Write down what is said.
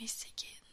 Missy Kid.